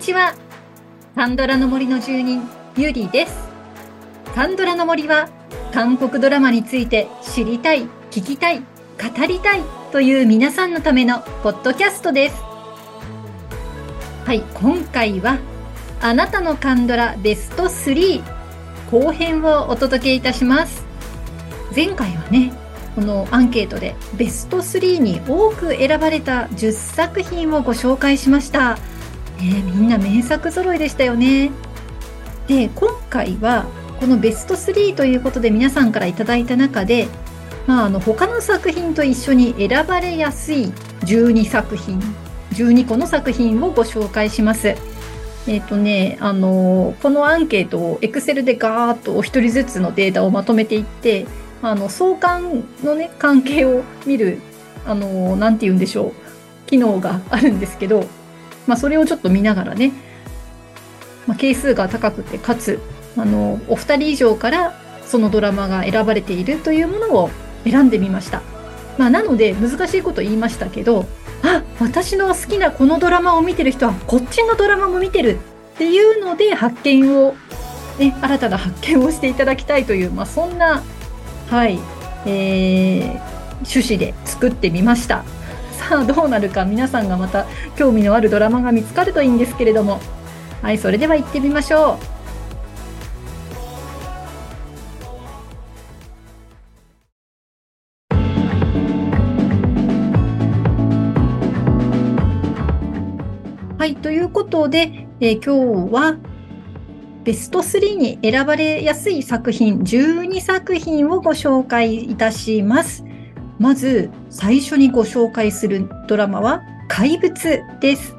こんにちは。カンドラの森の住人、ゆりです。カンドラの森は、韓国ドラマについて知りたい、聞きたい、語りたいという皆さんのためのポッドキャストです。はい、今回は、あなたのカンドラベスト3後編をお届けいたします。前回はね、このアンケートでベスト3に多く選ばれた10作品をご紹介しました。え、みんな名作揃いでしたよね。で、今回はこのベスト3ということで皆さんから頂いた中で、まあ、あの他の作品と一緒に選ばれやすい12作品、12個の作品をご紹介します。えっ、ー、とね、あのこのアンケートを Excel でガーッとお一人ずつのデータをまとめていって、あの相関のね関係を見るあのなんて言うんでしょう機能があるんですけど、まあ、それをちょっと見ながらね、まあ、係数が高くてかつあのお二人以上からそのドラマが選ばれているというものを選んでみました。まあ、なので難しいこと言いましたけどあ私の好きなこのドラマを見てる人はこっちのドラマも見てるっていうので発見を、ね、新たな発見をしていただきたいという、まあ、そんなはい、えー、趣旨で作ってみました。さあどうなるか皆さんがまた興味のあるドラマが見つかるといいんですけれどもはいそれでは行ってみましょう。はい、ということで、えー、今日はベスト3に選ばれやすい作品12作品をご紹介いたします。まず最初にご紹介するドラマは怪物です。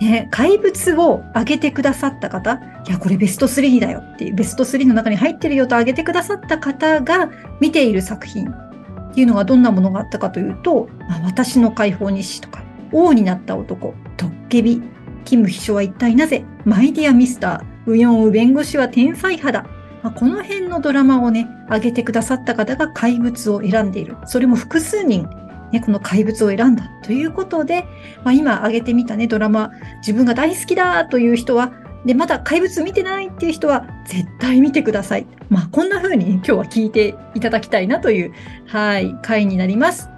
ね、怪物を挙げてくださった方、いや、これベスト3だよっていう、ベスト3の中に入ってるよと挙げてくださった方が見ている作品っていうのがどんなものがあったかというと、まあ、私の解放日誌とか、王になった男、トッケビ、キム秘書は一体なぜ、マイディアミスター、ウヨンウ弁護士は天才派だ。まあ、この辺のドラマをね、上げてくださった方が怪物を選んでいる。それも複数人、ね、この怪物を選んだということで、まあ、今上げてみたね、ドラマ、自分が大好きだという人は、で、まだ怪物見てないっていう人は、絶対見てください。まあ、こんな風に今日は聞いていただきたいなという、はい、回になります。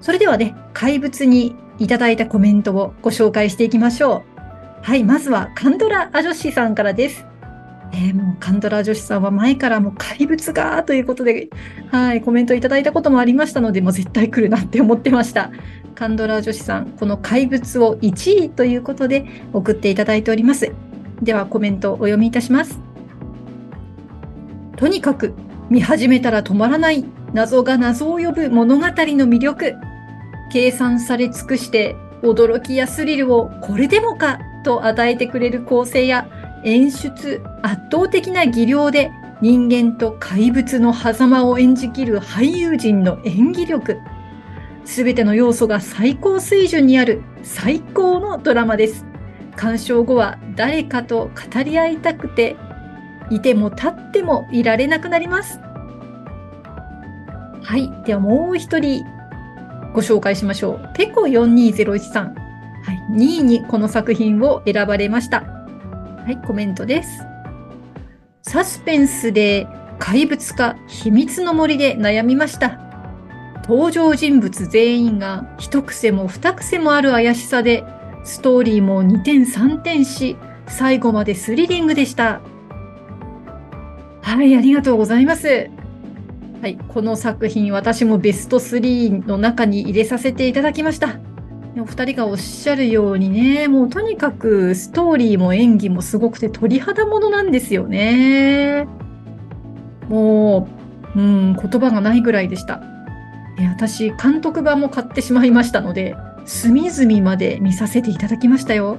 それではね、怪物にいただいたコメントをご紹介していきましょう。はい、まずはカンドラア女子さんからです。えー、もうカンドラ女子さんは前からもう怪物がということで、はい、コメントいただいたこともありましたので、もう絶対来るなって思ってました。カンドラ女子さん、この怪物を1位ということで送っていただいております。ではコメントお読みいたします。とにかく見始めたら止まらない謎が謎を呼ぶ物語の魅力。計算され尽くして驚きやスリルをこれでもかと与えてくれる構成や演出、圧倒的な技量で人間と怪物の狭間を演じきる俳優陣の演技力。すべての要素が最高水準にある最高のドラマです。鑑賞後は誰かと語り合いたくて、いても立ってもいられなくなります。はい。ではもう一人ご紹介しましょう。ペコ4201さん。はい、2位にこの作品を選ばれました。はい、コメントです。サスペンスで怪物か秘密の森で悩みました。登場人物全員が一癖も二癖もある怪しさで、ストーリーも2点3点し、最後までスリリングでした。はい、ありがとうございます。はい、この作品、私もベスト3の中に入れさせていただきました。お二人がおっしゃるようにね、もうとにかくストーリーも演技もすごくて鳥肌ものなんですよね。もう、うん、言葉がないぐらいでした。私、監督版も買ってしまいましたので、隅々まで見させていただきましたよ。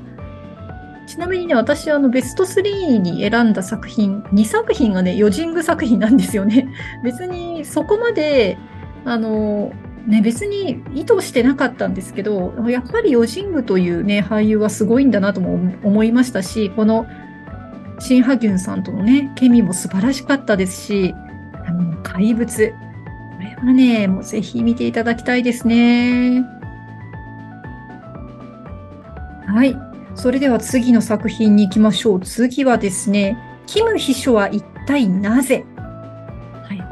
ちなみにね、私、あの、ベスト3に選んだ作品、2作品がね、ヨジング作品なんですよね。別にそこまで、あの、ね、別に意図してなかったんですけど、やっぱりヨジングというね、俳優はすごいんだなとも思いましたし、このシン・ハギュンさんとのね、ケミも素晴らしかったですし、あの怪物。これはね、もうぜひ見ていただきたいですね。はい。それでは次の作品に行きましょう。次はですね、キム秘書は一体なぜ、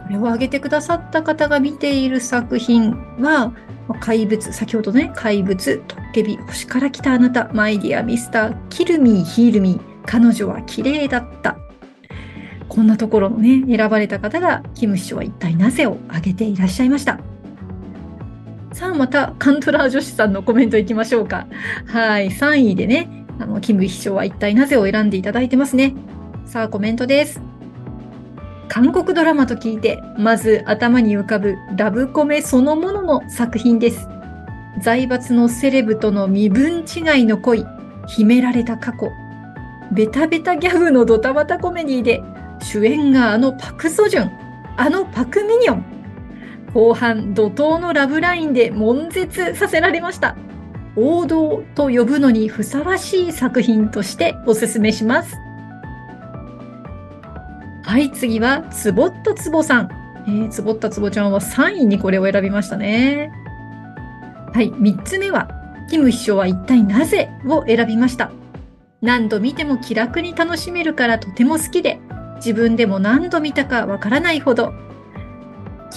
これを挙げてくださった方が見ている作品は、怪物、先ほどね、怪物、トッケビ、星から来たあなた、マイディア、ミスター、キルミー、ヒールミー、彼女は綺麗だった。こんなところのね、選ばれた方が、キム秘書は一体なぜを挙げていらっしゃいました。さあ、また、カントラー女子さんのコメントいきましょうか。はい、3位でね、あの、キム秘書は一体なぜを選んでいただいてますね。さあ、コメントです。韓国ドラマと聞いて、まず頭に浮かぶラブコメそのものの作品です。財閥のセレブとの身分違いの恋、秘められた過去、ベタベタギャグのドタバタコメディで、主演があのパクソジュン、あのパクミニョン。後半、怒涛のラブラインで悶絶させられました。王道と呼ぶのにふさわしい作品としておすすめします。はい、次は、つぼったつぼさん。えー、つぼったつぼちゃんは3位にこれを選びましたね。はい、3つ目は、キム秘書は一体なぜを選びました。何度見ても気楽に楽しめるからとても好きで、自分でも何度見たかわからないほど、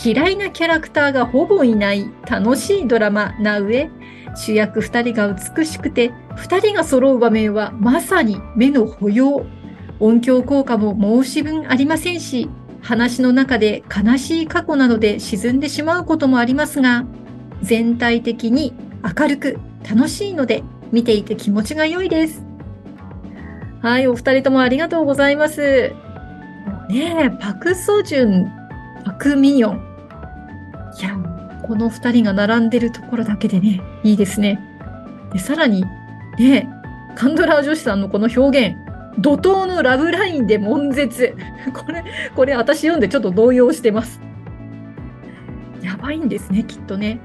嫌いなキャラクターがほぼいない楽しいドラマな上、主役2人が美しくて、2人が揃う場面はまさに目の保養音響効果も申し分ありませんし、話の中で悲しい過去などで沈んでしまうこともありますが、全体的に明るく楽しいので見ていて気持ちが良いです。はい、お二人ともありがとうございます。ねえ、パクソジュン、パクミヨン。いや、この二人が並んでるところだけでね、いいですね。で、さらに、ねカンドラー女子さんのこの表現、怒涛のラブラインで悶絶。これ、これ私読んでちょっと動揺してます。やばいんですね、きっとね。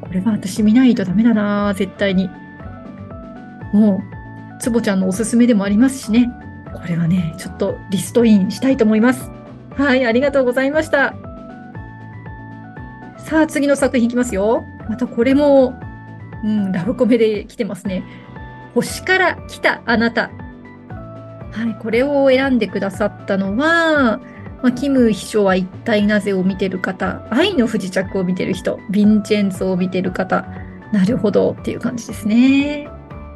これは私見ないとダメだな絶対に。もう、つぼちゃんのおすすめでもありますしね。これはね、ちょっとリストインしたいと思います。はい、ありがとうございました。さあ、次の作品いきますよ。またこれも、うん、ラブコメで来てますね。星から来たあなた。はい、これを選んでくださったのは、まあ、キム秘書は一体なぜを見てる方、愛の不時着を見てる人、ヴィンチェンツを見てる方、なるほどっていう感じですね。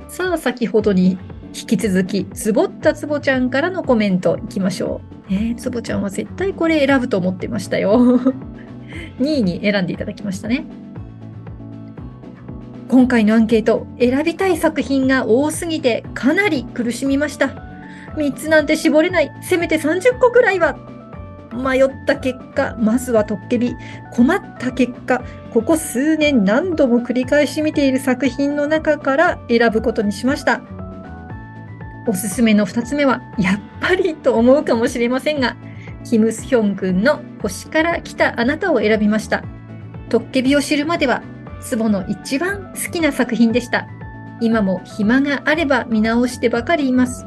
さあ、先ほどに引き続き、つぼったつぼちゃんからのコメントいきましょう。えー、つぼちゃんは絶対これ選ぶと思ってましたよ。2位に選んでいただきましたね。今回のアンケート、選びたい作品が多すぎてかなり苦しみました。3つなんて絞れない。せめて30個くらいは。迷った結果、まずはトッケビ。困った結果、ここ数年何度も繰り返し見ている作品の中から選ぶことにしました。おすすめの2つ目は、やっぱりと思うかもしれませんが、キム・スヒョン君の星から来たあなたを選びました。トッケビを知るまでは、ツボの一番好きな作品でした。今も暇があれば見直してばかりいます。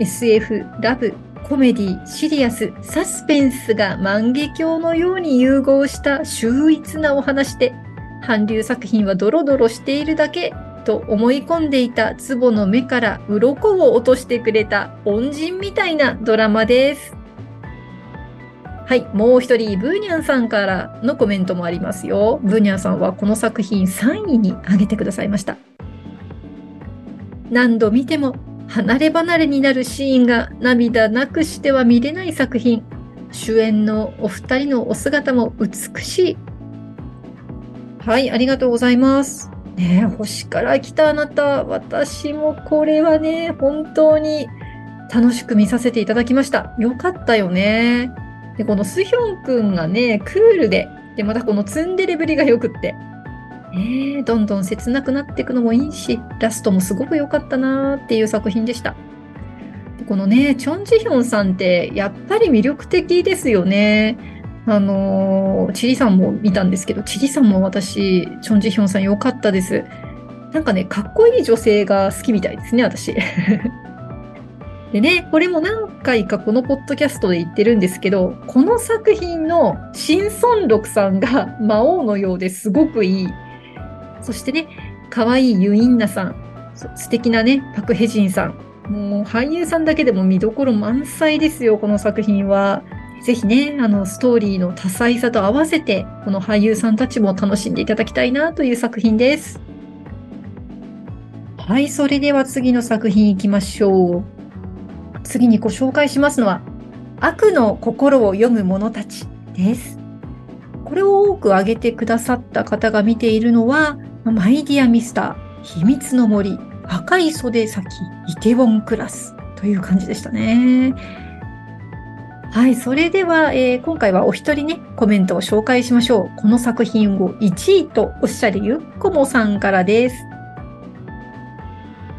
SF、ラブ、コメディ、シリアス、サスペンスが万華鏡のように融合した秀逸なお話で、韓流作品はドロドロしているだけと思い込んでいたツボの目から鱗を落としてくれた恩人みたいなドラマです。はい、もう一人、ブーニャンさんからのコメントもありますよ。ブーニャンさんはこの作品3位に挙げてくださいました。何度見ても離れ離れになるシーンが涙なくしては見れない作品。主演のお二人のお姿も美しい。はい、ありがとうございます。ね星から来たあなた、私もこれはね、本当に楽しく見させていただきました。よかったよね。で、このスヒョンくんがね、クールで、で、またこのツンデレぶりがよくって。ね、どんどん切なくなっていくのもいいし、ラストもすごく良かったなーっていう作品でした。このね、チョン・ジヒョンさんってやっぱり魅力的ですよね。あの、チリさんも見たんですけど、チリさんも私、チョン・ジヒョンさん良かったです。なんかね、かっこいい女性が好きみたいですね、私。でね、これも何回かこのポッドキャストで言ってるんですけど、この作品のシン・ソンロクさんが魔王のようですごくいいそしてね、可愛いユインナさん。素敵なね、パク・ヘジンさん。もう俳優さんだけでも見どころ満載ですよ、この作品は。ぜひね、あの、ストーリーの多彩さと合わせて、この俳優さんたちも楽しんでいただきたいなという作品です。はい、それでは次の作品いきましょう。次にご紹介しますのは、悪の心を読む者たちです。これを多く挙げてくださった方が見ているのは、マイディアミスター、秘密の森、赤い袖先、イテウォンクラスという感じでしたね。はい、それでは、えー、今回はお一人ね、コメントを紹介しましょう。この作品を1位とおっしゃるゆっこもさんからです。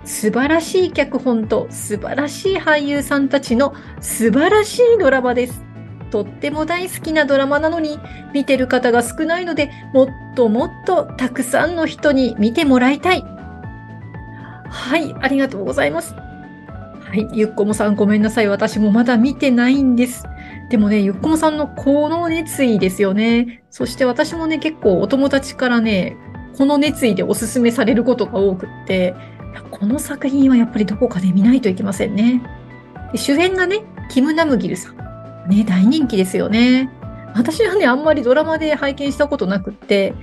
素晴らしい脚本と素晴らしい俳優さんたちの素晴らしいドラマです。とっても大好きなドラマなのに見てる方が少ないのでもっともっとたくさんの人に見てもらいたい。はい、ありがとうございます。はい、ゆっこもさんごめんなさい。私もまだ見てないんです。でもね、ゆっこもさんのこの熱意ですよね。そして私もね、結構お友達からね、この熱意でおすすめされることが多くって、この作品はやっぱりどこかで見ないといけませんね。主演がね、キム・ナムギルさん。ね、大人気ですよね。私はね、あんまりドラマで拝見したことなくって、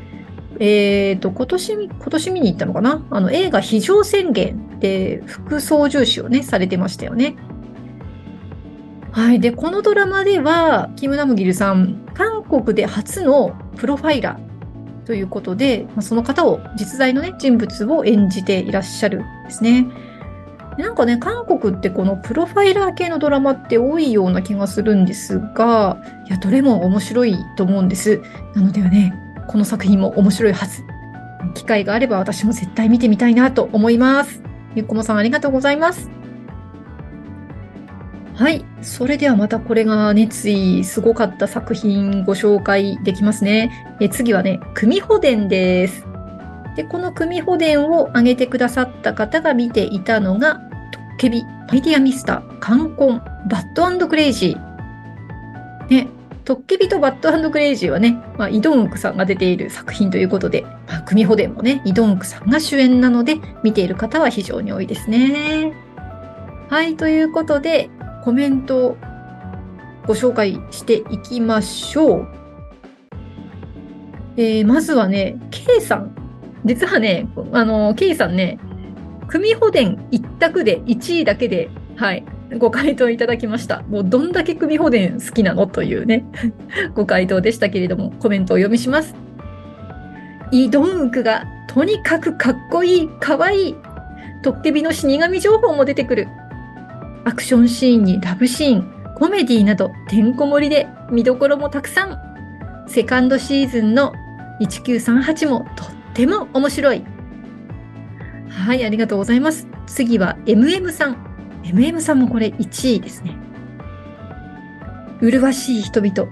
えっ、ー、と、今年、今年見に行ったのかな？あの、映画非常宣言で副操縦士をね、されてましたよね。はい。で、このドラマでは、キム・ナムギルさん、韓国で初のプロファイラーということで、その方を、実在のね、人物を演じていらっしゃるんですね。なんかね、韓国ってこのプロファイラー系のドラマって多いような気がするんですが、いや、どれも面白いと思うんです。なのではね、この作品も面白いはず。機会があれば私も絶対見てみたいなと思います。ゆっこもさんありがとうございます。はい。それではまたこれが熱意すごかった作品ご紹介できますね。え次はね、組保伝です。で、この九尾狐伝を挙げてくださった方が見ていたのが、トッケビ、マイディアミスター、カンコン、バッドクレイジー。ね、トッケビとバッドクレイジーはね、まあ、イ・ドンウクさんが出ている作品ということで、まあ、九尾狐伝もね、イ・ドンウクさんが主演なので、見ている方は非常に多いですね。はい、ということで、コメントをご紹介していきましょう。えー、まずはね、K さん。実はね、あの、K さんね、組保伝一択で1位だけで、はい、ご回答いただきました。もうどんだけ組保伝好きなの？というね、ご回答でしたけれども、コメントを読みします。イ・ドンウクがとにかくかっこいい、かわいい。トッケビの死神情報も出てくる。アクションシーンにラブシーン、コメディなどてんこ盛りで見どころもたくさん。セカンドシーズンの1938もとっても面白い。はい、ありがとうございます。次は MM さん。MM さんもこれ1位ですね。麗しい人々、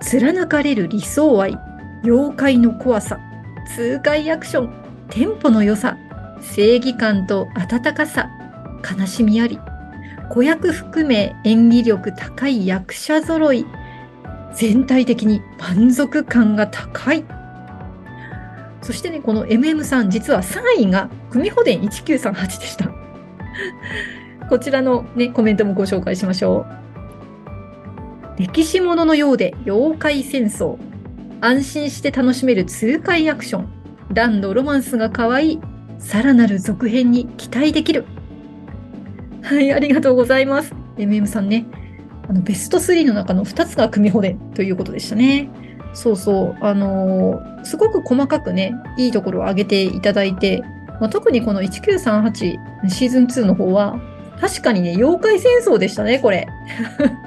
貫かれる理想愛、妖怪の怖さ、痛快アクション、テンポの良さ、正義感と温かさ、悲しみあり、子役含め演技力高い役者揃い、全体的に満足感が高い。そしてね、この MM さん、実は3位が組保伝1938でした。こちらのね、コメントもご紹介しましょう。歴史もののようで妖怪戦争。安心して楽しめる痛快アクション。ランドロマンスが可愛い。さらなる続編に期待できる。はい、ありがとうございます。MM さんね、あのベスト3の中の2つが組骨ということでしたね。そうそう、あのー、すごく細かくね、いいところを挙げていただいて、まあ、特にこの1938シーズン2の方は、確かにね、妖怪戦争でしたね、これ。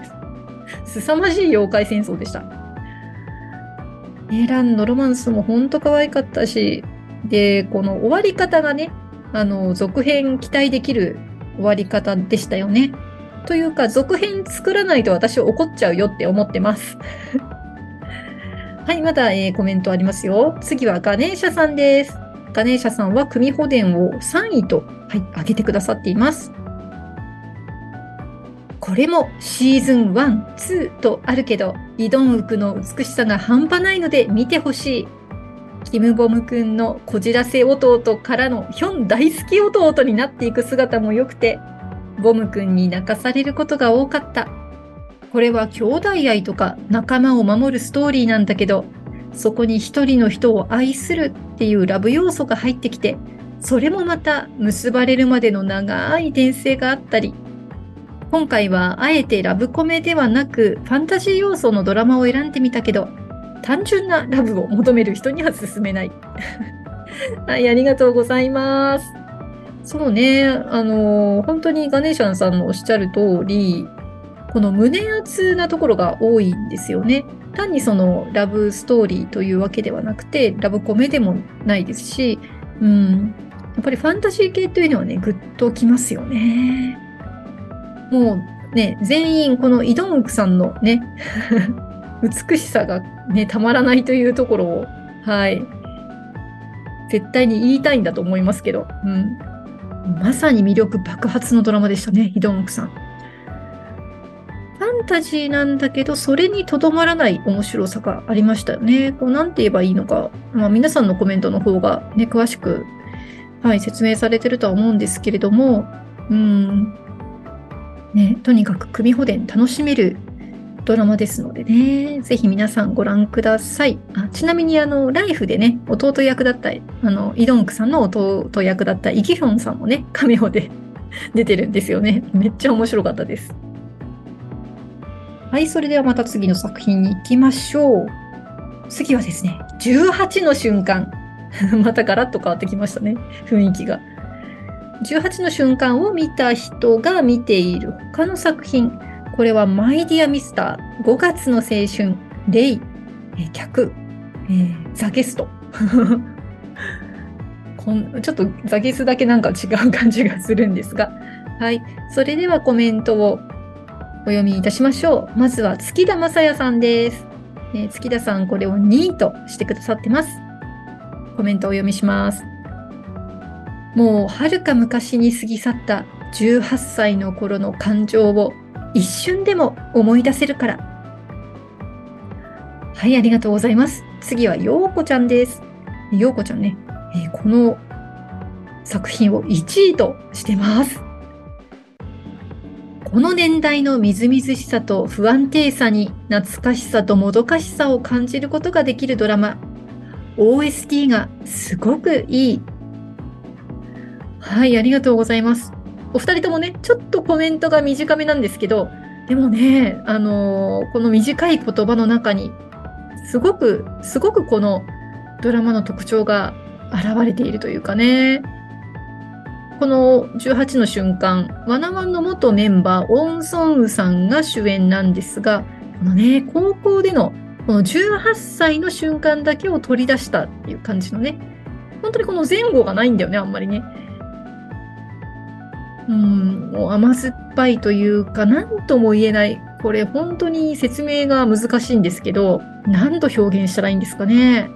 凄まじい妖怪戦争でした。エランのロマンスもほんと可愛かったし、で、この終わり方がね、あの、続編期待できる終わり方でしたよね。というか、続編作らないと私怒っちゃうよって思ってます。はい、まだ、えー、コメントありますよ。次はガネーシャさんです。ガネーシャさんは組保伝を3位と、はい、上げてくださっています。これもシーズン1、2とあるけど、イドンウクの美しさが半端ないので見てほしい。キム・ボム君のこじらせ弟からのヒョン大好き弟になっていく姿も良くて、ボム君に泣かされることが多かった。これは兄弟愛とか仲間を守るストーリーなんだけど、そこに一人の人を愛するっていうラブ要素が入ってきて、それもまた結ばれるまでの長い伝説があったり、今回はあえてラブコメではなくファンタジー要素のドラマを選んでみたけど、単純なラブを求める人には勧めない。はい、ありがとうございます。そうね、あの、本当にガネーシャンさんのおっしゃる通り、この胸熱なところが多いんですよね。単にそのラブストーリーというわけではなくて、ラブコメでもないですし、うん、やっぱりファンタジー系というのはね、ぐっときますよね。もうね、全員このイドンクさんのね、美しさがね、たまらないというところを、はい、絶対に言いたいんだと思いますけど、うん。まさに魅力爆発のドラマでしたね、イドンクさん。ファンタジーなんだけど、それにとどまらない面白さがありましたよね。こう、なんて言えばいいのか、まあ、皆さんのコメントの方がね、詳しく、はい、説明されてるとは思うんですけれども、うん、ね、とにかく組保伝楽しめるドラマですのでね、ぜひ皆さんご覧ください。あちなみに、あの、ライフでね、弟役だった、あの、イドンクさんの弟役だったイギヒョンさんもね、カメオで出てるんですよね。めっちゃ面白かったです。はい、それではまた次の作品に行きましょう。次はですね、18の瞬間。またガラッと変わってきましたね、雰囲気が。18の瞬間を見た人が見ている他の作品。これはマイディアミスター、5月の青春、レイ、え、客、えー、ザゲスト。こんちょっとザゲスだけなんか違う感じがするんですが。はい。それではコメントをお読みいたしましょう。まずは月田正也さんです。えー、月田さん、これを2位としてくださってます。コメントをお読みします。もうはるか昔に過ぎ去った18歳の頃の感情を一瞬でも思い出せるから。はい、ありがとうございます。次は、ようこちゃんです。ようこちゃんね、えー、この作品を1位としてます。この年代のみずみずしさと不安定さに懐かしさともどかしさを感じることができるドラマ。OST がすごくいい。はい、ありがとうございます。お二人ともね、ちょっとコメントが短めなんですけど、でもね、あのー、この短い言葉の中に、すごく、すごくこのドラマの特徴が現れているというかね。この18の瞬間、ワナワンの元メンバー、オン・ソンウさんが主演なんですが、このね、高校でのこの18歳の瞬間だけを取り出したっていう感じのね、本当にこの前後がないんだよね、あんまりね。うん、もう甘酸っぱいというか、何とも言えない。これ本当に説明が難しいんですけど、何と表現したらいいんですかね。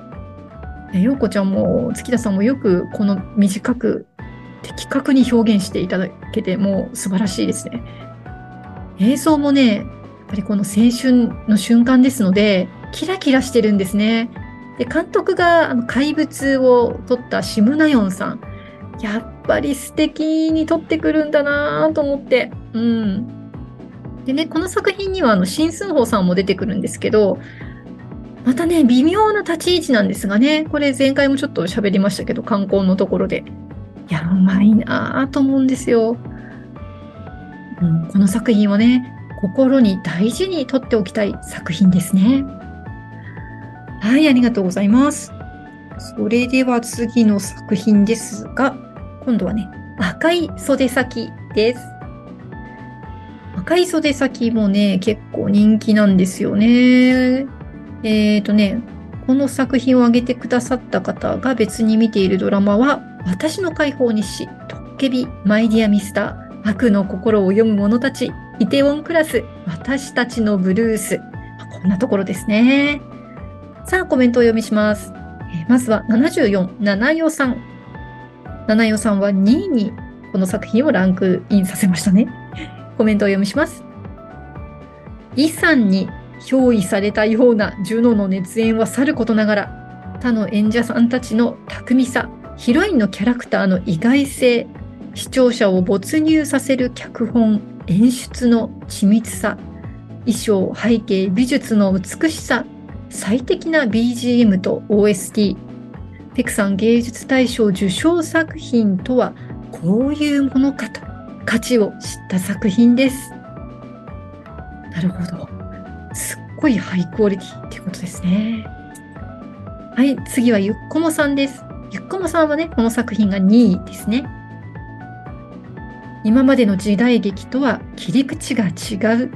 ようこちゃんも月田さんもよくこの短く的確に表現していただけてもう素晴らしいですね。映像もね、やっぱりこの青春の瞬間ですので、キラキラしてるんですね。で、監督があの怪物を撮ったシムナヨンさん。やっぱり素敵に撮ってくるんだなと思って。うん。でね、この作品にはあの、シンスンホさんも出てくるんですけど、またね、微妙な立ち位置なんですがね、これ前回もちょっと喋りましたけど、観光のところで。いや、うまいなと思うんですよ。うん、この作品はね、心に大事にとっておきたい作品ですね。はい、ありがとうございます。それでは次の作品ですが、今度はね、赤い袖先です。赤い袖先もね、結構人気なんですよね。えっ、ー、とね、この作品を挙げてくださった方が別に見ているドラマは、私の解放日誌、トッケビ、マイディアミスター、悪の心を読む者たち、イテウォンクラス、私たちのブルース。こんなところですね。さあ、コメントをお読みします。えまずは74、七代さん。七代さんは2位にこの作品をランクインさせましたね。コメントを読みします。イさんに憑依されたようなジュノの熱演はさることながら、他の演者さんたちの巧みさ、ヒロインのキャラクターの意外性、視聴者を没入させる脚本、演出の緻密さ、衣装、背景、美術の美しさ、最適な BGM と OST、ペクさん芸術大賞受賞作品とはこういうものかと価値を知った作品です。なるほど。すっごいハイクオリティってことですね。はい、次はゆっこもさんです。ゆっこもさんはね、この作品が2位ですね。今までの時代劇とは切り口が違う。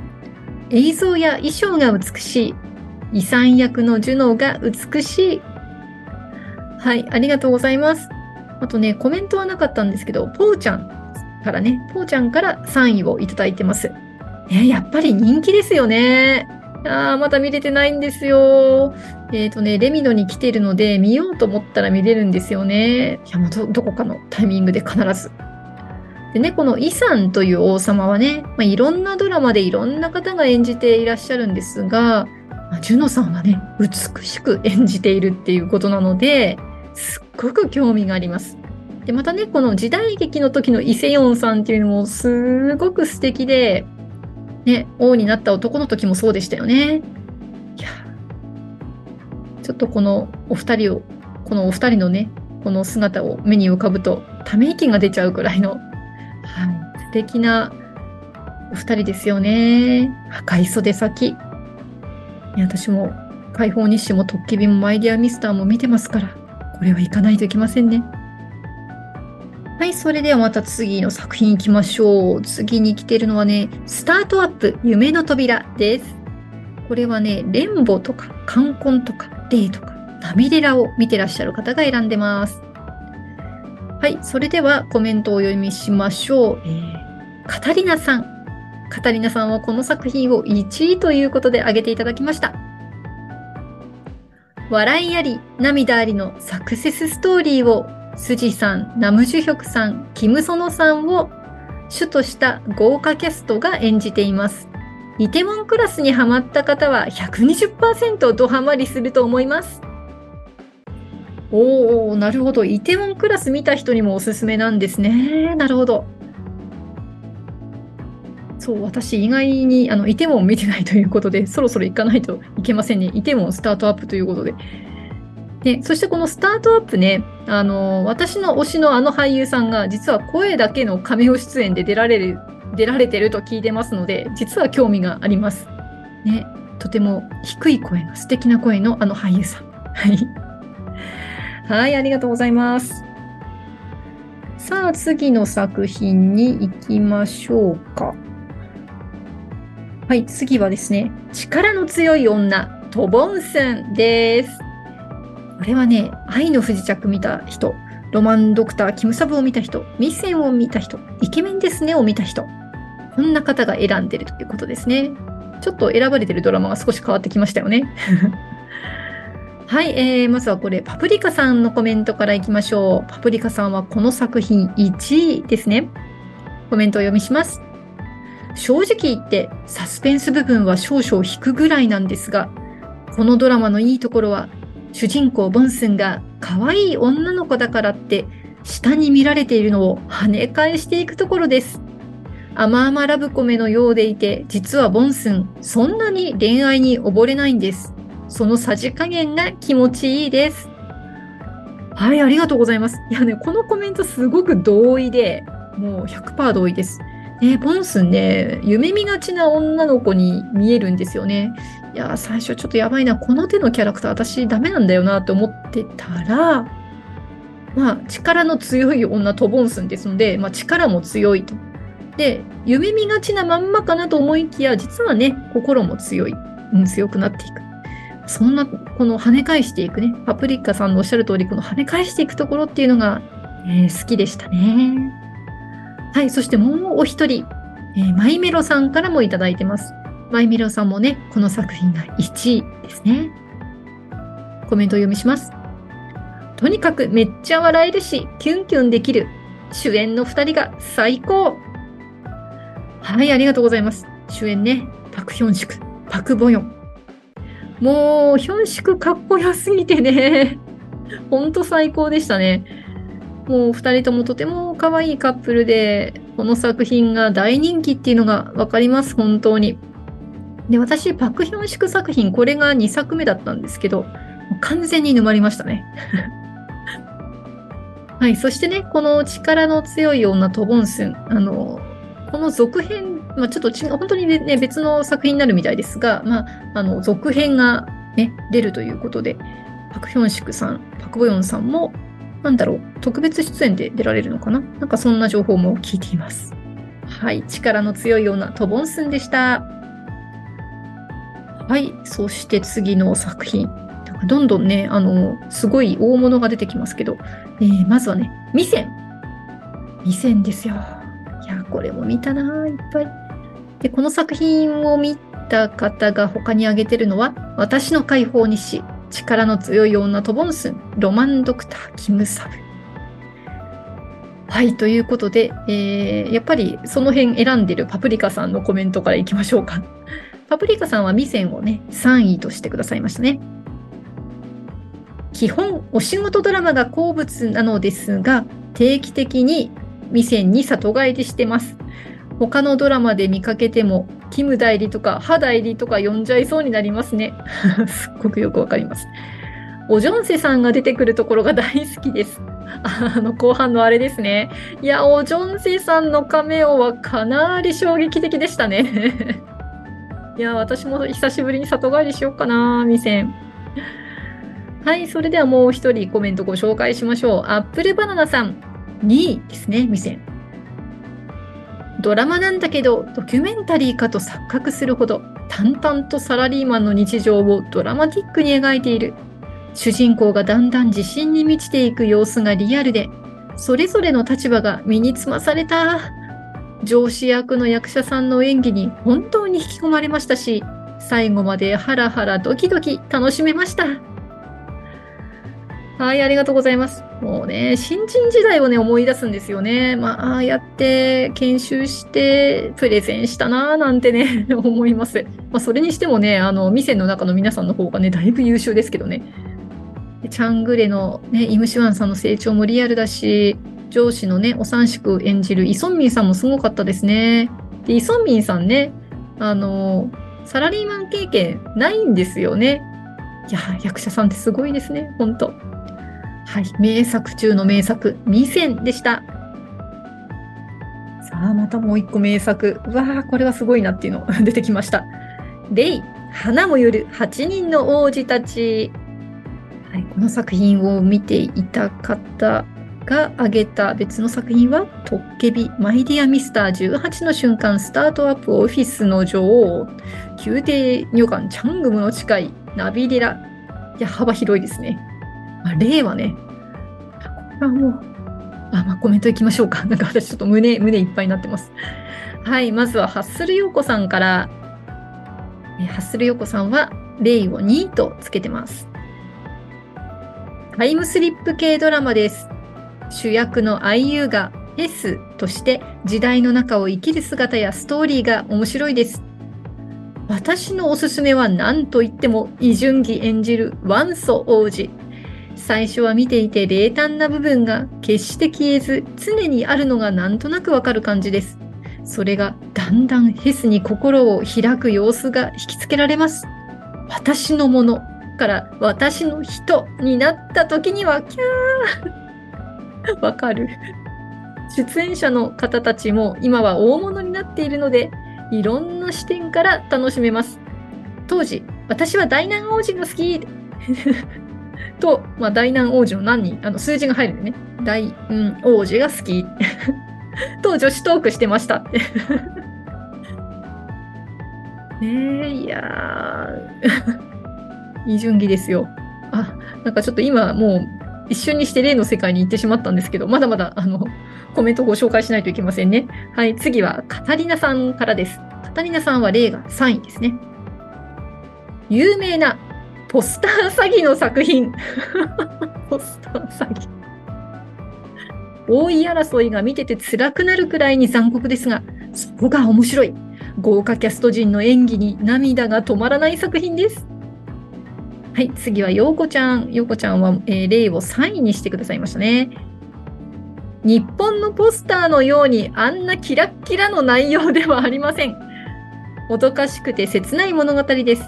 映像や衣装が美しい。遺産役のジュノーが美しい。はい、ありがとうございます。あとね、コメントはなかったんですけど、ぽーちゃんからね、ぽーちゃんから3位をいただいてます。ね、やっぱり人気ですよね。ああ、まだ見れてないんですよ。えっ、ー、とね、レミノに来てるので、見ようと思ったら見れるんですよね。いや、もうど、どこかのタイミングで必ず。でね、このイさんという王様はね、まあ、いろんなドラマでいろんな方が演じていらっしゃるんですが、まあ、ジュノさんはね、美しく演じているっていうことなので、すっごく興味があります。で、またね、この時代劇の時のイセヨンさんっていうのもすごく素敵で、ね、王になった男の時もそうでしたよね。いや、ちょっとこのお二人を、このお二人のね、この姿を目に浮かぶと、ため息が出ちゃうくらいの、はい、素敵なお二人ですよね。赤い袖先。いや私も解放日誌もトッケビもマイディアミスターも見てますから、これは行かないといけませんね。はい、それではまた次の作品行きましょう。次に来てるのはね、スタートアップ夢の扉です。これはね、レンボとか、冠婚とか、デーとか、ナミレラを見てらっしゃる方が選んでます。はい、それではコメントをお読みしましょう。えー、カタリナさん。カタリナさんはこの作品を1位ということで挙げていただきました。笑いあり、涙ありのサクセスストーリーを、スジさん、ナムジュヒョクさん、キムソノさんを主とした豪華キャストが演じています。イテモンクラスにハマった方は120%ドハマりすると思います。おー、なるほど。イテモンクラス見た人にもおすすめなんですね。なるほど。そう、私意外にあのイテモン見てないということで、そろそろ行かないといけませんね。イテモンスタートアップということで。で、そしてこのスタートアップね、あの、私の推しのあの俳優さんが、実は声だけのカメ出演で出られる、出られてると聞いてますので、実は興味があります。ね、とても低い声の素敵な声のあの俳優さん。はい。はい、ありがとうございます。さあ、次の作品に行きましょうか。はい、次はですね、力の強い女、トボンスンです。これはね、愛の不時着見た人、ロマンドクター、キムサブを見た人、ミセンを見た人、イケメンですねを見た人、こんな方が選んでるということですね。ちょっと選ばれてるドラマが少し変わってきましたよね。はい、えー、まずはこれ、パプリカさんのコメントからいきましょう。パプリカさんはこの作品1位ですね。コメントを読みします。正直言ってサスペンス部分は少々引くぐらいなんですが、このドラマのいいところは、主人公ボンスンが可愛い女の子だからって下に見られているのを跳ね返していくところです。甘々ラブコメのようでいて、実はボンスン、そんなに恋愛に溺れないんです。そのさじ加減が気持ちいいです。はい、ありがとうございます。いやね、このコメントすごく同意で、もう100%同意です。ね、ポンスンね、夢見がちな女の子に見えるんですよね。いや、最初ちょっとやばいな、この手のキャラクター私ダメなんだよなって思ってたら、まあ、力の強い女トボンスンですので、まあ、力も強いと。で、夢見がちなまんまかなと思いきや、実はね、心も強い。うん、強くなっていく。そんな、この跳ね返していくね、パプリカさんのおっしゃる通り、この跳ね返していくところっていうのが、えー、好きでしたね。はい、そしてもうお一人、えー、マイメロさんからもいいてます。マイメロさんもね、この作品が1位ですね。コメントを読みします。とにかくめっちゃ笑えるし、キュンキュンできる。主演の2人が最高。はい、ありがとうございます。主演ね、パクヒョンシク、パクボヨン。もう、ヒョンシクかっこよすぎてね。ほんと最高でしたね。もう二人ともとても可愛いカップルで、この作品が大人気っていうのがわかります、本当に。で、私、パクヒョンシク作品、これが2作目だったんですけど、完全に沼りましたね。はい、そしてね、この力の強い女トボンスン、あの、この続編、まあ、ちょっとち本当にね、別の作品になるみたいですが、まあ、あの、続編がね、出るということで、パクヒョンシクさん、パクボヨンさんもなんだろう、特別出演で出られるのかな？なんかそんな情報も聞いています。はい、力の強いようなトボンスンでした。はい、そして次の作品。どんどんね、あの、すごい大物が出てきますけど、えー、まずはね、ミセン。ミセンですよ。いや、これも見たな、いっぱい。で、この作品を見た方が他に挙げてるのは、私の解放日誌、力の強い女トボンスン、ロマンドクター、キムサブ。はい、ということで、えー、やっぱりその辺選んでるパプリカさんのコメントからいきましょうか。パプリカさんはミセンをね、3位としてくださいましたね。基本、お仕事ドラマが好物なのですが、定期的にミセンに里帰りしてます。他のドラマで見かけても、キム代理とか、ハ代理とか呼んじゃいそうになりますね。すっごくよくわかります。おジョンセさんが出てくるところが大好きです。あの、後半のあれですね。いや、おジョンセさんのカメオはかなり衝撃的でしたね。いや、私も久しぶりに里帰りしようかな、店。はい、それではもう一人コメントご紹介しましょう。アップルバナナさん、2位ですね、店。ドラマなんだけどドキュメンタリーかと錯覚するほど淡々とサラリーマンの日常をドラマティックに描いている主人公がだんだん自信に満ちていく様子がリアルでそれぞれの立場が身につまされた上司役の役者さんの演技に本当に引き込まれましたし最後までハラハラドキドキ楽しめました。はい、ありがとうございます。もうね、新人時代をね、思い出すんですよね。まあ、ああやって研修して、プレゼンしたなぁなんてね、思います。まあ、それにしてもね、あの、店の中の皆さんの方がね、だいぶ優秀ですけどね。チャングレのね、イムシワンさんの成長もリアルだし、上司のね、お三宿演じるイソンミンさんもすごかったですね。で、イソンミンさんね、あの、サラリーマン経験ないんですよね。いや、役者さんってすごいですね、ほんと。はい、名作中の名作、ミセンでした。さあ、またもう一個名作。うわあ、これはすごいなっていうの 出てきました。レイ、花もよる8人の王子たち。はい、この作品を見ていた方が挙げた別の作品は、トッケビ、マイディアミスター18の瞬間、スタートアップオフィスの女王、宮廷女官チャングムの誓い、ナビリラ。いや、幅広いですね。まあ、例はね、あ、もう、あ、まあ、コメントいきましょうか。なんか私ちょっと胸、胸いっぱいになってます。はい、まずはハッスルヨーコさんから、えハッスルヨーコさんは、例を2とつけてます。タイムスリップ系ドラマです。主役の IU が S として時代の中を生きる姿やストーリーが面白いです。私のおすすめは何と言っても、イ・ジュンギ演じる元祖王子。最初は見ていて冷淡な部分が決して消えず常にあるのがなんとなくわかる感じです。それがだんだんヘスに心を開く様子が引きつけられます。私のものから私の人になった時にはキャー わかる。出演者の方たちも今は大物になっているのでいろんな視点から楽しめます。当時、私は大南王子が好き と、まあ、大南王子の何人、あの数字が入るんでね、大南王子が好き と女子トークしてましたってねえ、いやー、いい順義ですよ。あ、なんかちょっと今もう一瞬にして例の世界に行ってしまったんですけど、まだまだあの コメントをご紹介しないといけませんね。はい、次はカタリナさんからです。カタリナさんは例が3位ですね。有名なポスター詐欺の作品。ポスター詐欺。大い争いが見てて辛くなるくらいに残酷ですが、そこが面白い。豪華キャスト陣の演技に涙が止まらない作品です。はい、次はようこちゃん。ようこちゃんは、えー例を3位にしてくださいましたね。日本のポスターのようにあんなキラッキラの内容ではありません。もどかしくて切ない物語です。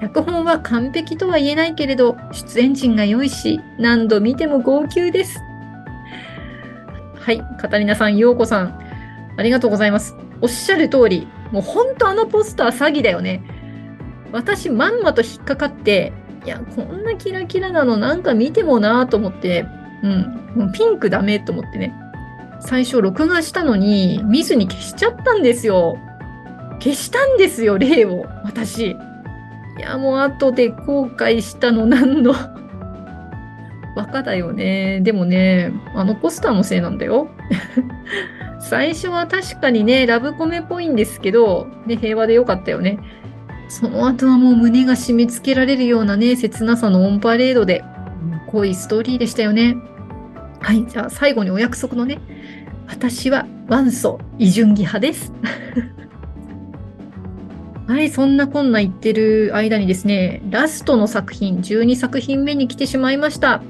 脚本は完璧とは言えないけれど、出演陣が良いし、何度見ても号泣です。はい、カタリナさん、ようこさん、ありがとうございます。おっしゃる通り、もう本当あのポスター詐欺だよね。私、まんまと引っかかって、いや、こんなキラキラなのなんか見てもなと思って、うん、もうピンクダメと思ってね。最初録画したのに見ずに消しちゃったんですよ。消したんですよ、例を。私。いや、もう後で後悔したの何の。バカだよね。でもね、あのポスターのせいなんだよ。最初は確かにね、ラブコメっぽいんですけど、ね、平和でよかったよね。その後はもう胸が締め付けられるようなね、切なさのオンパレードで、濃いストーリーでしたよね。はい、じゃあ最後にお約束のね、私は元祖イジュンギ派です。はい、そんなこんな言ってる間にですね、ラストの作品、12作品目に来てしまいました。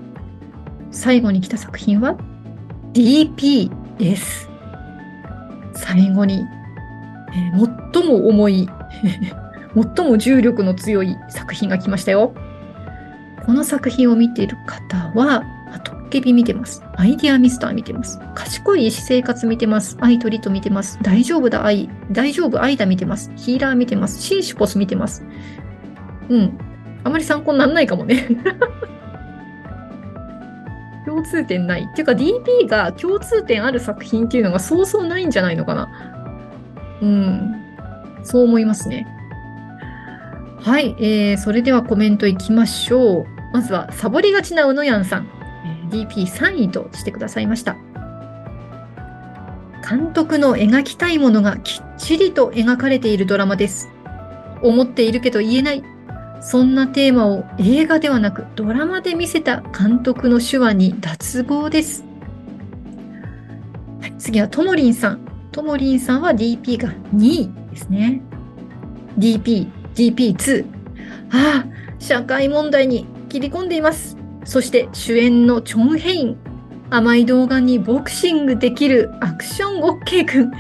最後に来た作品は DP です。最後に、えー最も重い、最も重力の強い作品が来ましたよ。この作品を見ている方は、トッケビ見てます。アイディアミスター見てます。賢い医師生活見てます。アイトリト見てます。大丈夫だアイ、大丈夫アイダ見てます。ヒーラー見てます。シンシュポス見てます。うん。あまり参考にならないかもね。共通点ない。っていうか DP が共通点ある作品っていうのがそうそうないんじゃないのかな。うん。そう思いますね。はい、えー、それではコメントいきましょう。まずは、サボりがちなうのやんさん。えー DP3 位としてくださいました。監督の描きたいものがきっちりと描かれているドラマです。思っているけど言えない。そんなテーマを映画ではなくドラマで見せた監督の手話に脱帽です。はい、次はともりんさん。ともりんさんは DP が2位ですね。DP、DP2。ああ、社会問題に切り込んでいます。そして主演のチョン・ヘイン。甘い動画にボクシングできるアクション OK 君。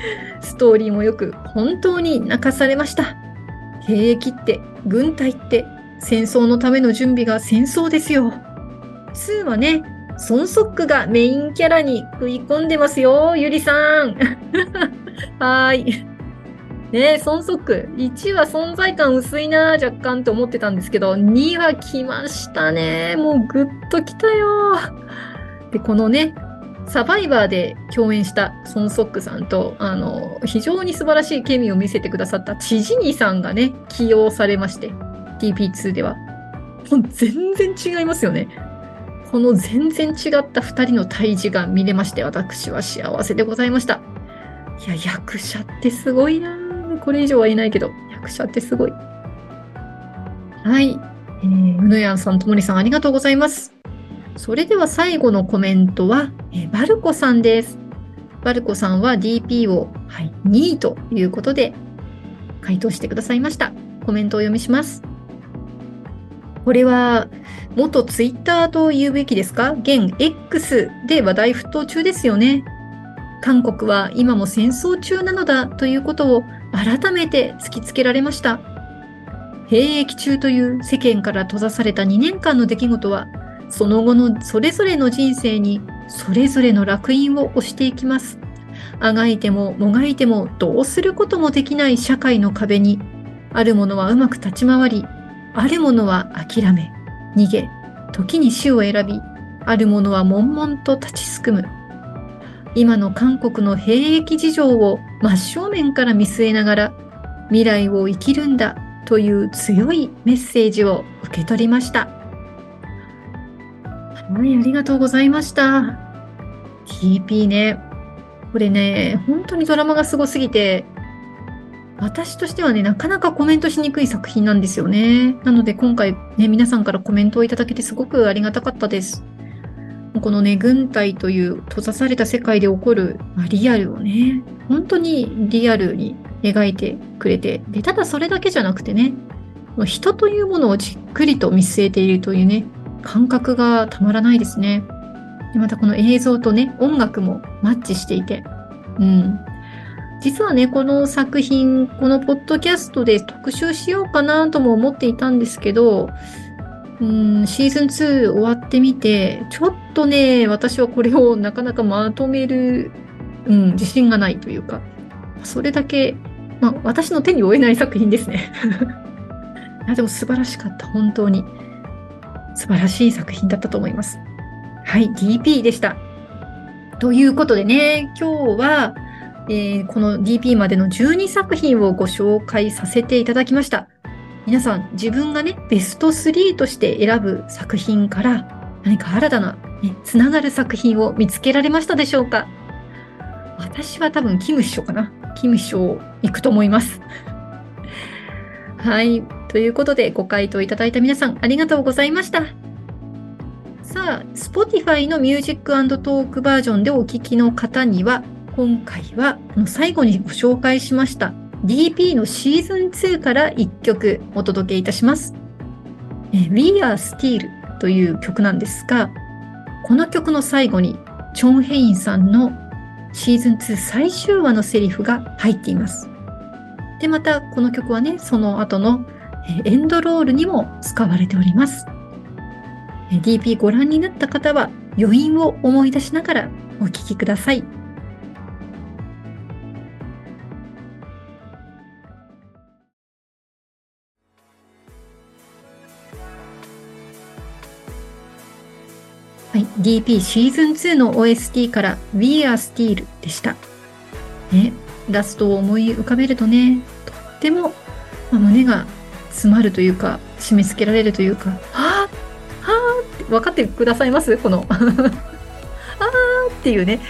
ストーリーもよく本当に泣かされました。兵役って、軍隊って、戦争のための準備が戦争ですよ。2はね、ソンソックがメインキャラに食い込んでますよ、ゆりさん。はーい。ねえ、ソンソック。1は存在感薄いな、若干と思ってたんですけど、2は来ましたね。もうぐっと来たよ。で、このね、サバイバーで共演したソンソックさんと、あの、非常に素晴らしいケミを見せてくださったチジニさんがね、起用されまして、TP2 では。もう全然違いますよね。この全然違った2人の対峙が見れまして、私は幸せでございました。いや、役者ってすごいなこれ以上は言えないけど、役者ってすごい。はい。えー、うぬやんさん、ともりさん、ありがとうございます。それでは最後のコメントは、えーバルコさんです。バルコさんは DP を、はい、2位ということで回答してくださいました。コメントを読みします。これは、元ツイッターと言うべきですか？現 X で話題沸騰中ですよね。韓国は今も戦争中なのだということを改めて突きつけられました。兵役中という世間から閉ざされた2年間の出来事は、その後のそれぞれの人生にそれぞれの烙印を押していきます。あがいてももがいてもどうすることもできない社会の壁に、あるものはうまく立ち回り、あるものは諦め、逃げ、時に死を選び、あるものは悶々と立ちすくむ。今の韓国の兵役事情を真正面から見据えながら、未来を生きるんだという強いメッセージを受け取りました。はい、ありがとうございました。TP ね。これね、本当にドラマがすごすぎて、私としてはね、なかなかコメントしにくい作品なんですよね。なので今回ね、皆さんからコメントをいただけてすごくありがたかったです。このね、軍隊という閉ざされた世界で起こる、まあ、リアルをね、本当にリアルに描いてくれて、で、ただそれだけじゃなくてね、人というものをじっくりと見据えているというね、感覚がたまらないですね。でまたこの映像とね、音楽もマッチしていて、うん。実はね、この作品、このポッドキャストで特集しようかなとも思っていたんですけど、うん、シーズン2終わってみて、ちょっとね、私はこれをなかなかまとめる、うん、自信がないというか、それだけ、まあ、私の手に負えない作品ですね。いやでも素晴らしかった、本当に。素晴らしい作品だったと思います。はい、DP でした。ということでね、今日は、えー、この DP までの12作品をご紹介させていただきました。皆さん、自分がね、ベスト3として選ぶ作品から何か新たな、ね、つながる作品を見つけられましたでしょうか？私は多分、キム師匠かな。キム師匠行くと思います。はい。ということで、ご回答いただいた皆さん、ありがとうございました。さあ、Spotify のミュージックトークバージョンでお聴きの方には、今回は最後にご紹介しました DP のシーズン2から1曲お届けいたします。We Are Steel という曲なんですが、この曲の最後にチョン・ヘインさんのシーズン2最終話のセリフが入っています。で、またこの曲はね、その後のエンドロールにも使われております。DP ご覧になった方は余韻を思い出しながらお聴きください。DP シーズン2の OST から We Are Steel でした。ね、ラストを思い浮かべるとね、とっても、まあ、胸が詰まるというか、締め付けられるというか、はぁはぁって分かってくださいます？この あーっていうね。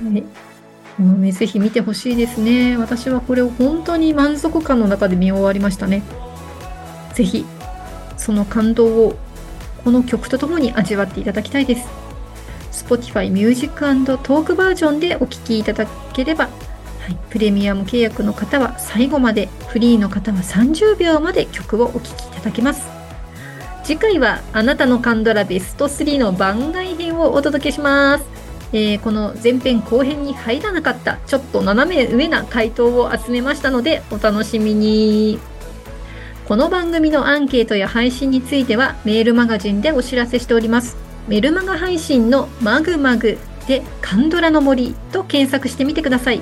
ねもうね、ぜひ見てほしいですね。私はこれを本当に満足感の中で見終わりましたね。ぜひ、その感動をこの曲とともに味わっていただきたいです。Spotify Music トークバージョンでお聴きいただければ、はい、プレミアム契約の方は最後まで、フリーの方は30秒まで曲をお聴きいただけます。次回はあなたのカンドラベスト3の番外編をお届けします。えー、この前編後編に入らなかったちょっと斜め上な回答を集めましたのでお楽しみに。この番組のアンケートや配信についてはメールマガジンでお知らせしております。メルマガ配信のマグマグでカンドラの森と検索してみてください。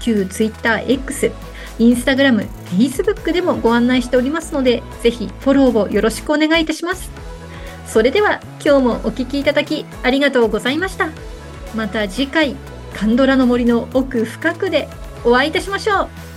旧 TwitterX、Instagram、Facebook でもご案内しておりますので、ぜひフォローをよろしくお願いいたします。それでは今日もお聴きいただきありがとうございました。また次回、カンドラの森の奥深くでお会いいたしましょう。